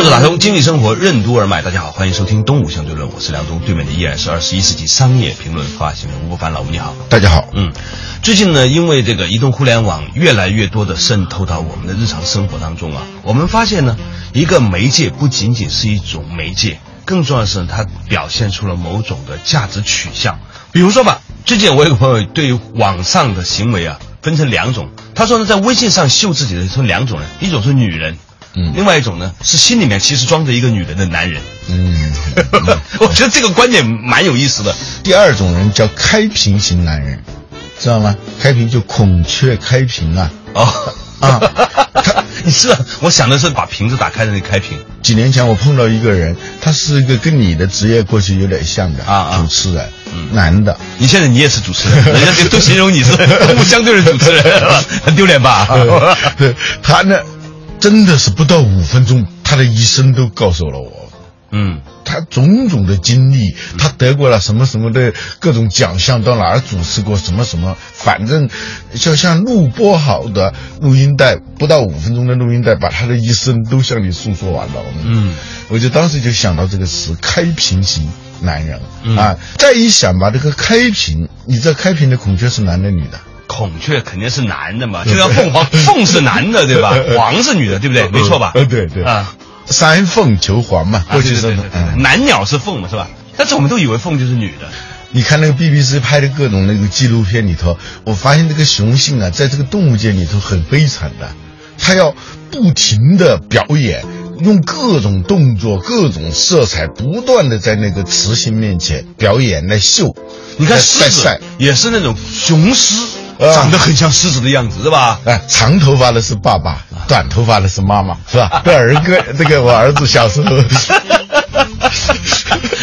坐着打通经济生活任督二脉，大家好，欢迎收听《东吴相对论》，我是梁东，对面的依然是二十一世纪商业评论发行人吴伯凡，老吴你好，大家好。嗯，最近呢，因为这个移动互联网越来越多的渗透到我们的日常生活当中啊，我们发现呢，一个媒介不仅仅是一种媒介，更重要的是它表现出了某种的价值取向。比如说吧，最近我有个朋友对网上的行为啊分成两种，他说呢，在微信上秀自己的分两种人，一种是女人。嗯另外一种呢，是心里面其实装着一个女人的男人。嗯，我觉得这个观点蛮有意思的。第二种人叫开屏型男人，知道吗？开屏就孔雀开屏啊。哦啊他 你是啊我想的是把瓶子打开的那开屏。几年前我碰到一个人，他是一个跟你的职业过去有点像的啊啊主持人，嗯男的。你现在你也是主持人，人家都形容你是动物相对的主持人，很丢脸吧？呃对他呢，真的是不到五分钟，他的一生都告诉了我。嗯他种种的经历，他得过了什么什么的各种奖项，到哪儿主持过什么什么，反正就像录播好的录音带，不到五分钟的录音带，把他的一生都向你诉说完了。嗯，我就当时就想到这个词“开屏型男人”嗯啊，再一想吧，这个开屏，你知道开屏的孔雀是男的女的？孔雀肯定是男的嘛，就像凤凰，凤是男的对吧？凰是女的，对不对？没错吧？呃，对对啊，三凤求凰嘛，啊过去是男鸟是凤嘛，是吧？但是我们都以为凤就是女的。你看那个 BBC 拍的各种那个纪录片里头，我发现这个雄性啊，在这个动物界里头很悲惨的，它要不停的表演，用各种动作、各种色彩，不断的在那个雌性面前表演来秀。你看来狮子也是那种雄狮，啊长得很像狮子的样子，是吧？哎，长头发的是爸爸，短头发的是妈妈，是吧？这儿歌，这个我儿子小时候，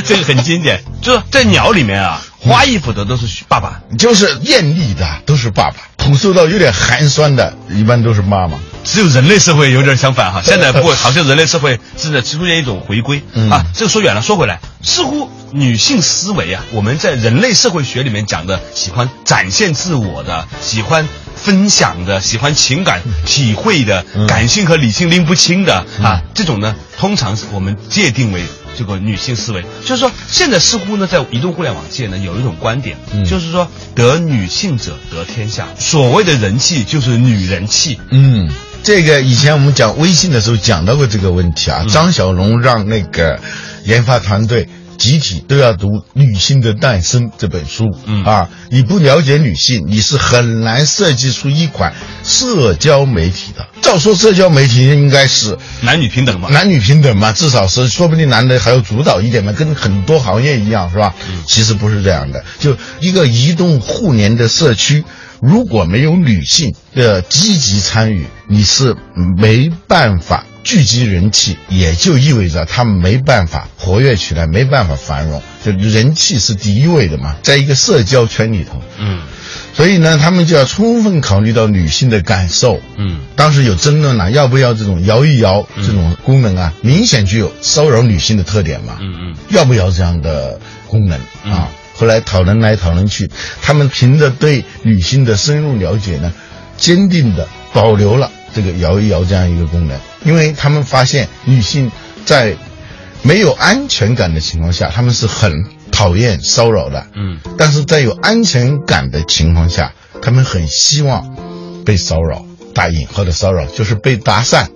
这个很经典，就是在鸟里面啊，花衣服的都是爸爸，就是艳丽的都是爸爸，朴素到有点寒酸的，一般都是妈妈。只有人类社会有点相反哈。现在不过好像人类社会正在出现一种回归、嗯啊。这个说远了，说回来，似乎女性思维啊，我们在人类社会学里面讲的，喜欢展现自我的，喜欢。分享的、喜欢情感体会的、嗯感性和理性拎不清的、啊，这种呢，通常是我们界定为这个女性思维。就是说，现在似乎呢，在移动互联网界呢，有一种观点，嗯就是说，得女性者得天下。所谓的人气，就是女人气。嗯，这个以前我们讲微信的时候讲到过这个问题啊。张小龙让那个研发团队集体都要读《女性的诞生》这本书。嗯啊，你不了解女性，你是很难设计出一款社交媒体的。照说社交媒体应该是男女平等嘛。男女平等嘛，至少是说不定男的还要主导一点嘛，跟很多行业一样，是吧？嗯其实不是这样的，就一个移动互联的社区，如果没有女性的积极参与，你是没办法聚集人气，也就意味着他们没办法活跃起来，没办法繁荣。就人气是第一位的嘛，在一个社交圈里头，嗯所以呢，他们就要充分考虑到女性的感受，嗯当时有争论了，要不要这种摇一摇这种功能啊？明显具有骚扰女性的特点嘛。嗯嗯要不要这样的功能嗯啊？后来讨论来讨论去，他们凭着对女性的深入了解呢，坚定的保留了这个摇一摇这样一个功能，因为他们发现女性在没有安全感的情况下，他们是很讨厌骚扰的。嗯但是在有安全感的情况下，他们很希望被骚扰，打引号的骚扰就是被搭讪，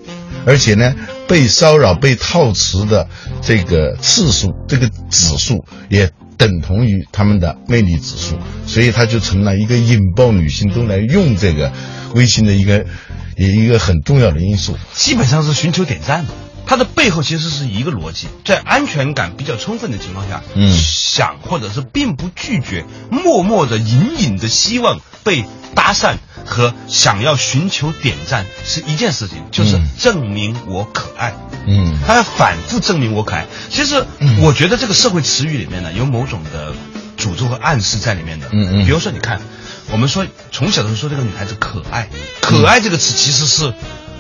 而且呢，被骚扰、被套词的这个次数、这个指数也等同于他们的魅力指数，所以它就成了一个引爆女性都来用这个微信的一个也一个很重要的因素。基本上是寻求点赞嘛。它的背后其实是一个逻辑，在安全感比较充分的情况下，嗯想或者是并不拒绝，默默的、隐隐的希望被搭讪和想要寻求点赞是一件事情，就是嗯证明我可爱。嗯他要反复证明我可爱。其实，我觉得这个社会词语里面呢，有某种的诅咒和暗示在里面的。嗯嗯比如说，你看，我们说从小的时候说这个女孩子可爱，可爱这个词其实是。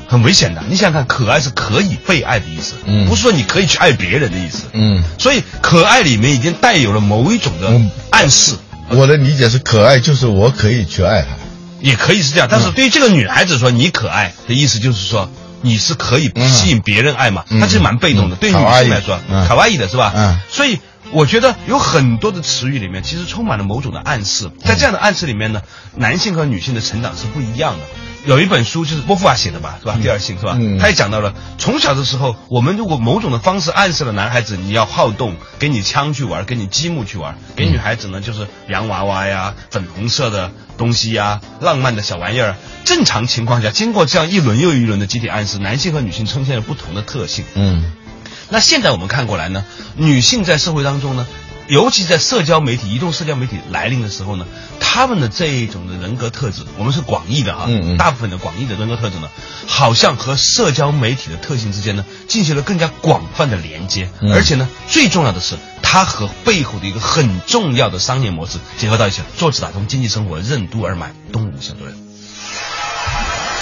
很危险的，你想想看，可爱是可以被爱的意思，嗯不是说你可以去爱别人的意思，嗯，所以可爱里面已经带有了某一种的嗯暗示，我的理解是可爱就是我可以去爱她。也可以是这样。但是对于这个女孩子说你可爱的意思就是说你是可以吸引别人爱嘛，嗯她其实蛮被动的。嗯对于女性来说，嗯卡哇伊的是吧？嗯所以我觉得有很多的词语里面其实充满了某种的暗示，在这样的暗示里面呢，男性和女性的成长是不一样的。有一本书就是波伏娃写的吧，是吧？第二性是吧？嗯他也讲到了，从小的时候，我们如果某种的方式暗示了男孩子你要好动，给你枪去玩，给你积木去玩；给女孩子呢就是洋娃娃呀、粉红色的东西呀、浪漫的小玩意儿。正常情况下，经过这样一轮又一轮的集体暗示，男性和女性呈现了不同的特性。嗯那现在我们看过来呢，女性在社会当中呢，尤其在社交媒体、移动社交媒体来临的时候呢，她们的这一种的人格特质，我们是广义的哈，嗯嗯大部分的广义的人格特质呢，好像和社交媒体的特性之间呢，进行了更加广泛的连接，嗯而且呢，最重要的是，它和背后的一个很重要的商业模式结合到一起了，坐直打通经济生活任督二脉，东吴相对论。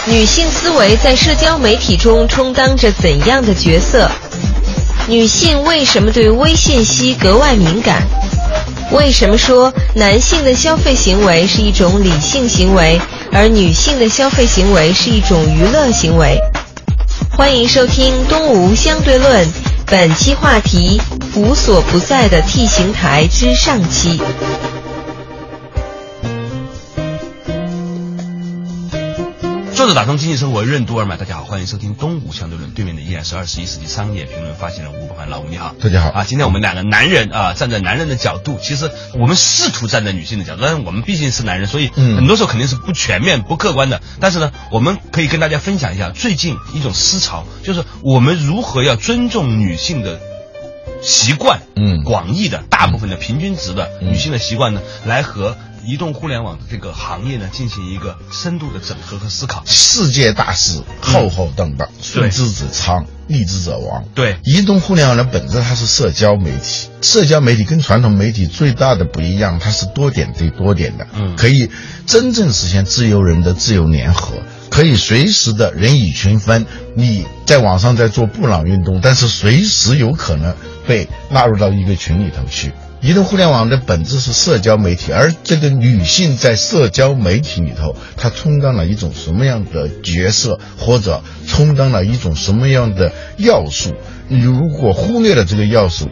女性思维在社交媒体中充当着怎样的角色？女性为什么对微信息格外敏感？为什么说男性的消费行为是一种理性行为，而女性的消费行为是一种娱乐行为？欢迎收听《东吴相对论》，本期话题：无所不在的 T 型台之上期。作者打通经济生活任督二脉，大家好，欢迎收听东吴相对论，对面的依然是二十一世纪商业评论发现人吴伯凡，老吴你好，大家好啊，今天我们两个男人啊，站在男人的角度，其实我们试图站在女性的角度，但是我们毕竟是男人，所以嗯很多时候肯定是不全面、不客观的。但是呢，我们可以跟大家分享一下最近一种思潮，就是我们如何要尊重女性的。习惯，嗯广义的大部分的平均值的嗯女性的习惯呢，来和移动互联网的这个行业呢进行一个深度的整合和思考。世界大事浩浩荡荡，顺之者昌，逆之者亡。对移动互联网的本质它是社交媒体，社交媒体跟传统媒体最大的不一样，它是多点对多点的，嗯可以真正实现自由人的自由联合，可以随时的人以群分。你在网上在做布朗运动，但是随时有可能被纳入到一个群里头去。移动互联网的本质是社交媒体，而这个女性在社交媒体里头，她充当了一种什么样的角色，或者充当了一种什么样的要素？你如果忽略了这个要素，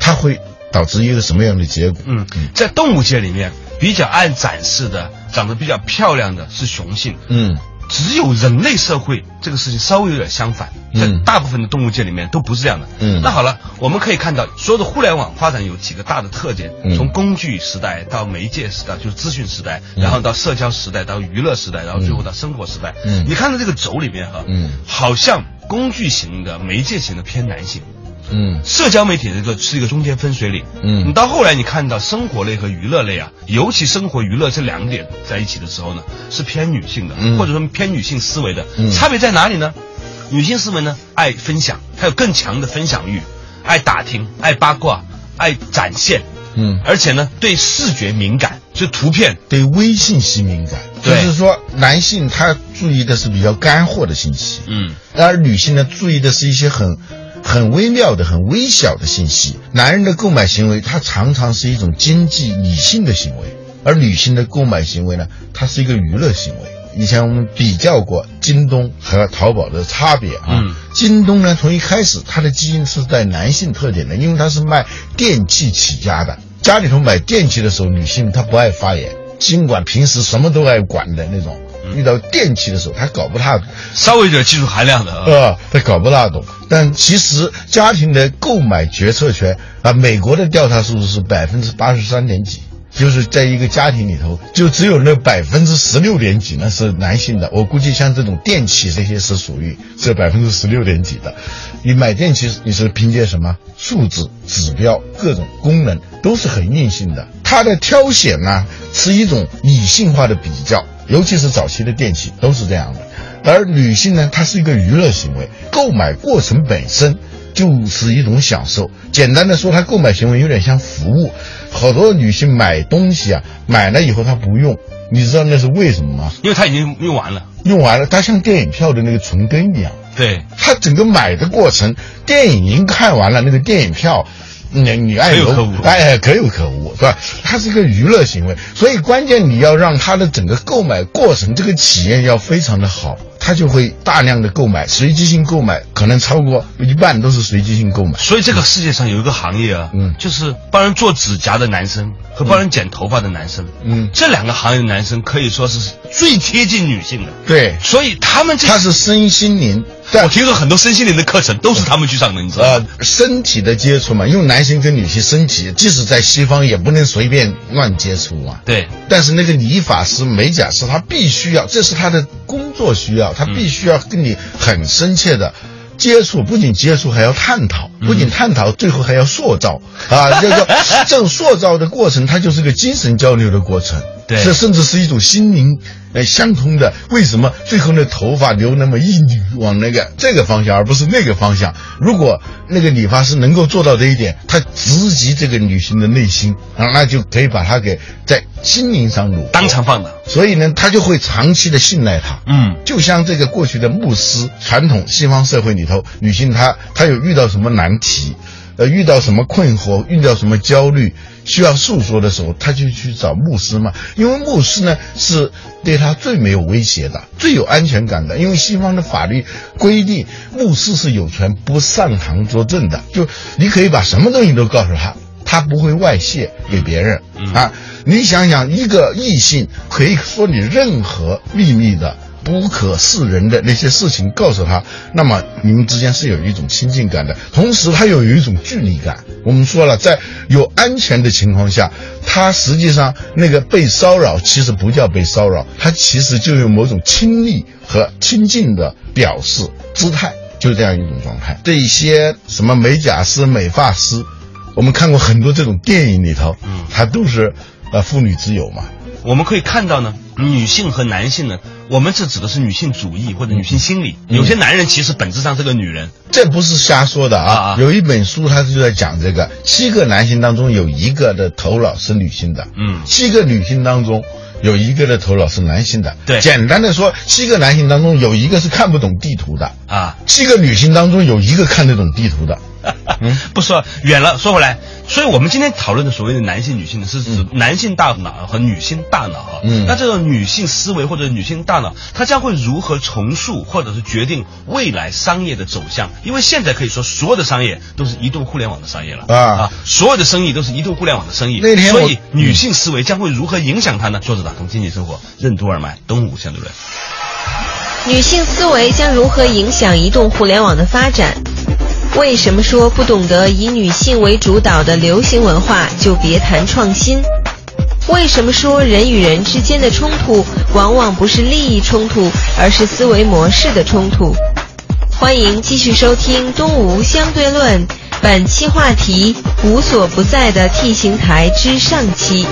它会导致一个什么样的结果？嗯，在动物界里面比较爱展示的、长得比较漂亮的是雄性，嗯只有人类社会这个事情稍微有点相反，嗯在大部分的动物界里面都不是这样的。嗯那好了，我们可以看到所有的互联网发展有几个大的特点，嗯从工具时代到媒介时代，就是资讯时代，嗯然后到社交时代，到娱乐时代，然后最后到生活时代。嗯你看到这个轴里面哈，嗯好像工具型的、媒介型的偏男性。嗯。社交媒体这个是一个中间分水岭，嗯。你到后来你看到生活类和娱乐类啊，尤其生活娱乐这两点在一起的时候呢，是偏女性的，嗯。或者说偏女性思维的，嗯。差别在哪里呢？女性思维呢，爱分享，她有更强的分享欲，爱打听，爱八卦，爱展现，嗯，而且呢，对视觉敏感，就图片，对微信息敏感，就是说男性他注意的是比较干货的信息，嗯，而女性呢注意的是一些很。很微妙的、很微小的信息。男人的购买行为，它常常是一种经济理性的行为，而女性的购买行为呢，它是一个娱乐行为。以前我们比较过京东和淘宝的差别啊。嗯京东呢，从一开始它的基因是带男性特点的，因为它是卖电器起家的。家里头买电器的时候，女性她不爱发言，尽管平时什么都爱管的那种，遇到电器的时候，他搞不大懂。稍微有点技术含量的啊，呃，他搞不大懂。但其实家庭的购买决策权啊，美国的调查数字是百分之八十三点几，就是在一个家庭里头，就只有那百分之十六点几那是男性的。我估计像这种电器这些是属于这百分之十六点几的。你买电器你是凭借什么数字指标、各种功能都是很硬性的。它的挑选呢是一种理性化的比较，尤其是早期的电器都是这样的。而女性呢，它是一个娱乐行为，购买过程本身就是一种享受。简单的说，她购买行为有点像服务。好多女性买东西啊，买了以后她不用，你知道那是为什么吗？因为她已经用完了，用完了，它像电影票的那个存根一样。对，它整个买的过程，电影已经看完了，那个电影票。你你爱有可无哎可有可无是吧？它是一个娱乐行为，所以关键你要让它的整个购买过程这个体验要非常的好，他就会大量的购买，随机性购买可能超过一半都是随机性购买。所以这个世界上有一个行业啊，嗯，就是帮人做指甲的男生和帮人剪头发的男生，嗯，这两个行业的男生可以说是最贴近女性的。对，所以他们这他是身心灵。我听说很多身心灵的课程都是他们去上的，你知道吗？呃，身体的接触嘛，因为男性跟女性身体，即使在西方也不能随便乱接触嘛。对。但是那个理发师、美甲师，他必须要，这是他的工作需要，他必须要跟你很深切的接触，不仅接触还要探讨，不仅探讨，最后还要塑造啊！这个这种塑造的过程，它就是个精神交流的过程。对。这甚至是一种心灵。呃，相通的，为什么最后那头发留那么一缕往那个这个方向，而不是那个方向？如果那个理发师能够做到这一点，他直击这个女性的内心啊，那就可以把她给在心灵上撸当场放倒。所以呢，他就会长期的信赖她。嗯，就像这个过去的牧师，传统西方社会里头，女性她她有遇到什么难题，呃，遇到什么困惑，遇到什么焦虑。需要诉说的时候，他就去找牧师嘛，因为牧师呢是对他最没有威胁的、最有安全感的。因为西方的法律规定，牧师是有权不上堂作证的，就你可以把什么东西都告诉他，他不会外泄给别人啊。你想想，一个异性可以说你任何秘密的。不可示人的那些事情告诉他，那么你们之间是有一种亲近感的，同时他又有一种距离感。我们说了，在有安全的情况下，他实际上那个被骚扰其实不叫被骚扰，他其实就有某种亲密和亲近的表示姿态，就这样一种状态。这些什么美甲师、美发师，我们看过很多这种电影里头，嗯，他都是呃妇女之友嘛。我们可以看到呢，女性和男性呢，我们是指的是女性主义或者女性心理。有些男人其实本质上是个女人，这不是瞎说的啊。有一本书，他就在讲这个：七个男性当中有一个的头脑是女性的，嗯，七个女性当中有一个的头脑是男性的。对，简单的说，七个男性当中有一个是看不懂地图的啊，七个女性当中有一个看得懂地图的。嗯，不说远了，说回来。所以，我们今天讨论的所谓的男性、女性呢，是指男性大脑和女性大脑哈。嗯。那这种女性思维或者女性大脑，它将会如何重塑或者是决定未来商业的走向？因为现在可以说，所有的商业都是移动互联网的商业了啊啊！所有的生意都是移动互联网的生意。那天所以，女性思维将会如何影响它呢？作者打通经济生活任督二脉，东吴相对论。女性思维将如何影响移动互联网的发展？为什么说不懂得以女性为主导的流行文化就别谈创新？为什么说人与人之间的冲突往往不是利益冲突，而是思维模式的冲突？欢迎继续收听《东吴相对论》，本期话题：无所不在的 T 型台之上期。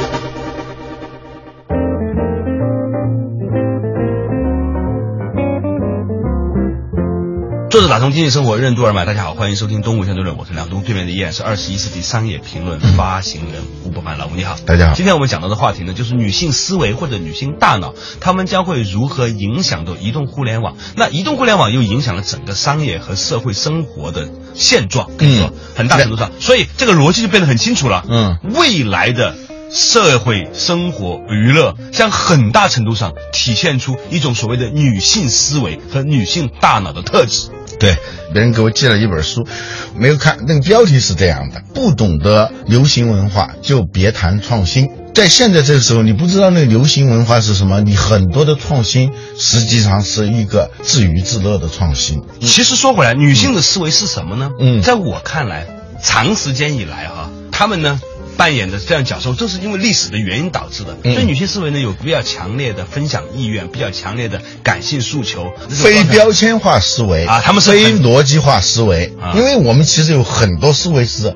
作者打通经济生活任督二脉，大家好，欢迎收听东吴相对论，我是梁东，对面的依然是二十一世纪商业评论发行人吴伯凡，老吴你好，大家好。今天我们讲到的话题呢，就是女性思维或者女性大脑，她们将会如何影响到移动互联网？那移动互联网又影响了整个商业和社会生活的现状，可以说很大程度上，所以这个逻辑就变得很清楚了。嗯，未来的。社会生活娱乐将很大程度上体现出一种所谓的女性思维和女性大脑的特质。对，别人给我寄了一本书，没有看，那个标题是这样的：不懂得流行文化就别谈创新。在现在这个时候，你不知道那个流行文化是什么，你很多的创新实际上是一个自娱自乐的创新。其实说回来，女性的思维是什么呢？嗯，在我看来，长时间以来哈，她们呢。扮演的这样角色，这是因为历史的原因导致的。所以女性思维呢有比较强烈的分享意愿，比较强烈的感性诉求，非标签化思维啊，他们是非逻辑化思维。啊因为我们其实有很多思维是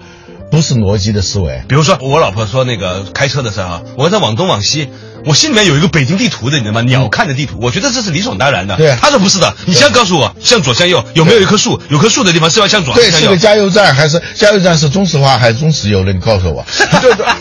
不是逻辑的思维。比如说，我老婆说那个开车的时候啊，我在往东往西，我心里面有一个北京地图的，你知道吗？鸟瞰的地图，我觉得这是理所当然的。对他说不是的，你先告诉我，向左向右有没有一棵树？有棵树的地方是要向左对，是个？加油站还是加油站是中石化还是中石油的？你告诉我。对对。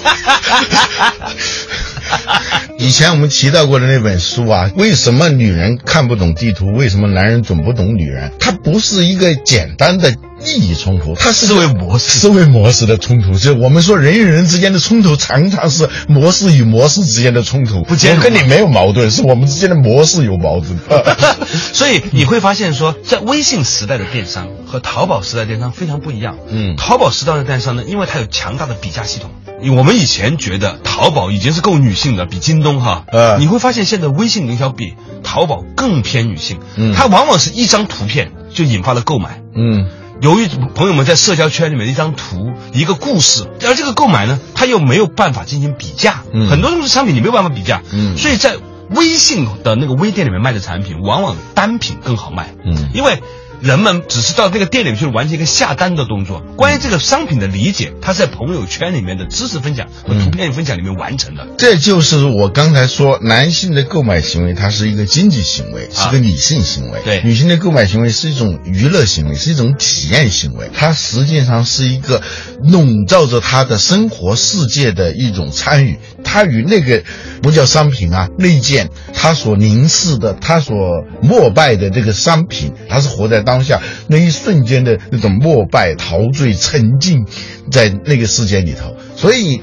以前我们提到过的那本书啊，为什么女人看不懂地图？为什么男人总不懂女人？它不是一个简单的利益冲突，它是思维模式思维模式的冲突。就是我们说人与人之间的冲突，常常是模式与模式之间的冲突。不我跟你没有矛盾，是我们之间的模式有矛盾。所以你会发现说，在微信时代的电商和淘宝时代电商非常不一样。嗯淘宝时代的电商呢，因为它有强大的比价系统。我们以前觉得淘宝已经是够女性的，比京东哈，呃你会发现现在微信营销比淘宝更偏女性。嗯它往往是一张图片就引发了购买。嗯由于朋友们在社交圈里面的一张图、一个故事，而这个购买呢，它又没有办法进行比价，嗯。很多东西商品你没有办法比价，嗯。所以在微信的那个微店里面卖的产品，往往单品更好卖，嗯。因为。人们只是到这个店里去完成一个下单的动作，关于这个商品的理解，它是在朋友圈里面的知识分享和图片分享里面完成的。这就是我刚才说，男性的购买行为，它是一个经济行为，是个理性行为；对女性的购买行为是一种娱乐行为，是一种体验行为。它实际上是一个笼罩着她的生活世界的一种参与。它与那个不叫商品啊，那件他所凝视的、他所膜拜的这个商品，它是活在当下那一瞬间的那种膜拜、陶醉、沉浸在那个世界里头，所以。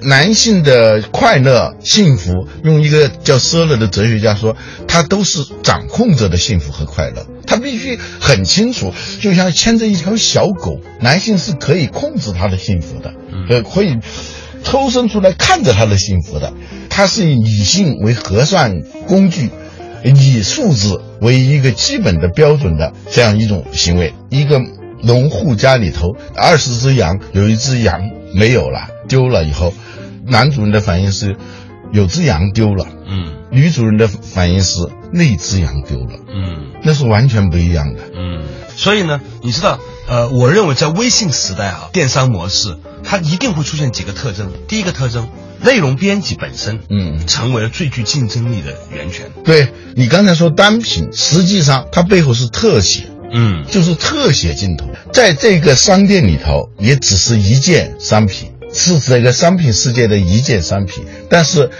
男性的快乐、幸福，用一个叫舍勒的哲学家说，他都是掌控者的幸福和快乐。他必须很清楚，就像牵着一条小狗，男性是可以控制他的幸福的，呃，可以抽身出来看着他的幸福的。他是以理性为核算工具，以数字为一个基本的标准的这样一种行为。一个农户家里头二十只羊，有一只羊没有了，丢了以后，男主人的反应是有只羊丢了，嗯女主人的反应是那只羊丢了，嗯。那是完全不一样的。嗯，所以呢，你知道，呃，我认为在微信时代啊，电商模式它一定会出现几个特征。第一个特征，内容编辑本身，嗯。成为了最具竞争力的源泉。对你刚才说单品，实际上它背后是特写，嗯。就是特写镜头，在这个商店里头也只是一件商品，是这个商品世界的一件商品，但是。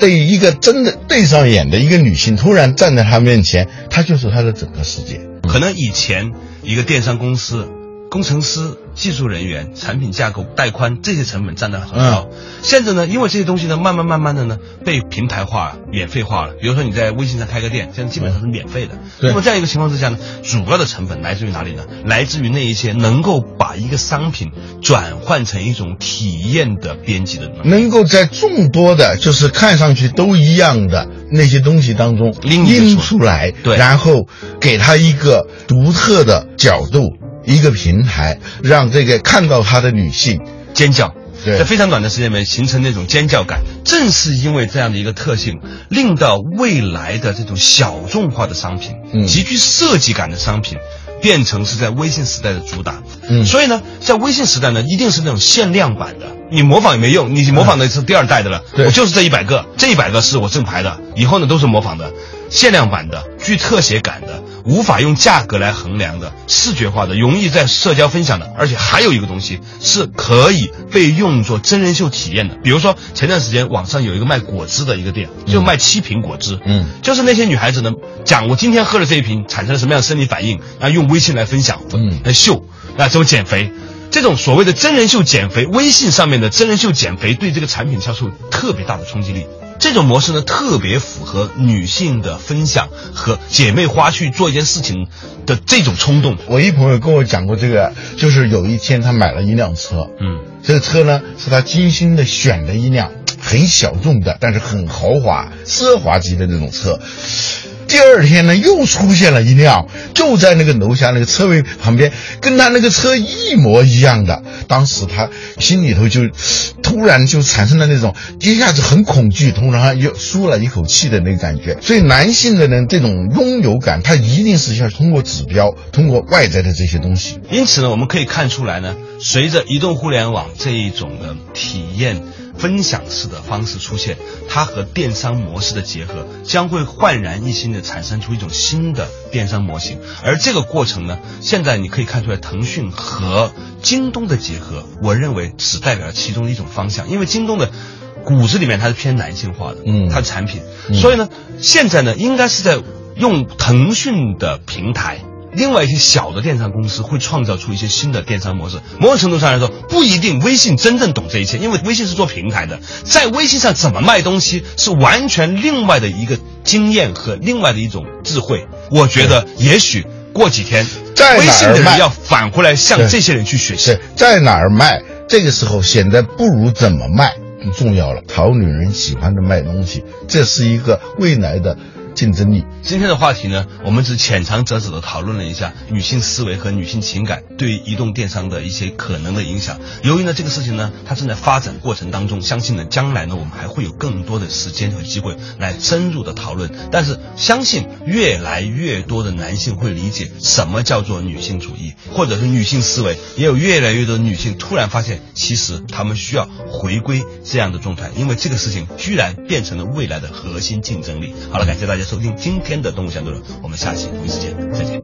对于一个真的对上眼的一个女性，突然站在他面前，她就是他的整个世界。可能以前一个电商公司。工程师、技术人员、产品架构、带宽这些成本占得很高。现在呢，因为这些东西呢，慢慢慢慢的呢被平台化、免费化了。比如说你在微信上开个店，现在基本上是免费的。对那么这样一个情况之下呢，主要的成本来自于哪里呢？来自于那一些能够把一个商品转换成一种体验的编辑的能力。能够在众多的，就是看上去都一样的那些东西当中拎拎出出来，对然后给他一个独特的角度，一个平台，让这个看到他的女性，尖叫。对。在非常短的时间里面形成那种尖叫感，正是因为这样的一个特性，令到未来的这种小众化的商品，嗯。极具设计感的商品，变成是在微信时代的主打。嗯。所以呢，在微信时代呢，一定是那种限量版的，你模仿也没用，你模仿的是第二代的了，对。我就是这一百个，这一百个是我正牌的，以后呢都是模仿的，限量版的，具特写感的，无法用价格来衡量的，视觉化的，容易在社交分享的，而且还有一个东西是可以被用作真人秀体验的。比如说前段时间网上有一个卖果汁的一个店，就卖七瓶果汁，嗯就是那些女孩子呢讲我今天喝了这一瓶产生了什么样的生理反应，然后用微信来分享，嗯来秀，啊怎么减肥。这种所谓的真人秀减肥，微信上面的真人秀减肥对这个产品销售有特别大的冲击力。这种模式呢，特别符合女性的分享和姐妹花去做一件事情的这种冲动。我一朋友跟我讲过这个，就是有一天他买了一辆车，嗯这个车呢是他精心的选的一辆很小众的，但是很豪华、奢华级的那种车。第二天呢，又出现了一辆，就在那个楼下那个车位旁边，跟他那个车一模一样的。当时他心里头就突然就产生了那种一下子很恐惧，突然又舒了一口气的那个感觉。所以男性的呢，这种拥有感，他一定是要通过指标，通过外在的这些东西。因此呢，我们可以看出来呢，随着移动互联网这一种的体验。分享式的方式出现，它和电商模式的结合将会焕然一新的产生出一种新的电商模型。而这个过程呢，现在你可以看出来，腾讯和京东的结合，我认为只代表了其中的一种方向。因为京东的骨子里面它是偏男性化的，嗯，它的产品，所以呢，现在呢，应该是在用腾讯的平台。另外一些小的电商公司会创造出一些新的电商模式。某种程度上来说，不一定微信真正懂这一切，因为微信是做平台的，在微信上怎么卖东西是完全另外的一个经验和另外的一种智慧。我觉得也许过几天，微信的人要返回来向这些人去学习，在哪儿卖，这个时候显得不如怎么卖更重要了。讨女人喜欢的卖东西，这是一个未来的。竞争力。今天的话题呢，我们只浅尝辄止的讨论了一下女性思维和女性情感对移动电商的一些可能的影响。由于呢这个事情呢，它正在发展过程当中，相信呢将来呢我们还会有更多的时间和机会来深入的讨论。但是相信越来越多的男性会理解什么叫做女性主义，或者是女性思维，也有越来越多的女性突然发现，其实她们需要回归这样的状态，因为这个事情居然变成了未来的核心竞争力。好了，感谢大家。收听今天的动物相对论，我们下期同一时间再见。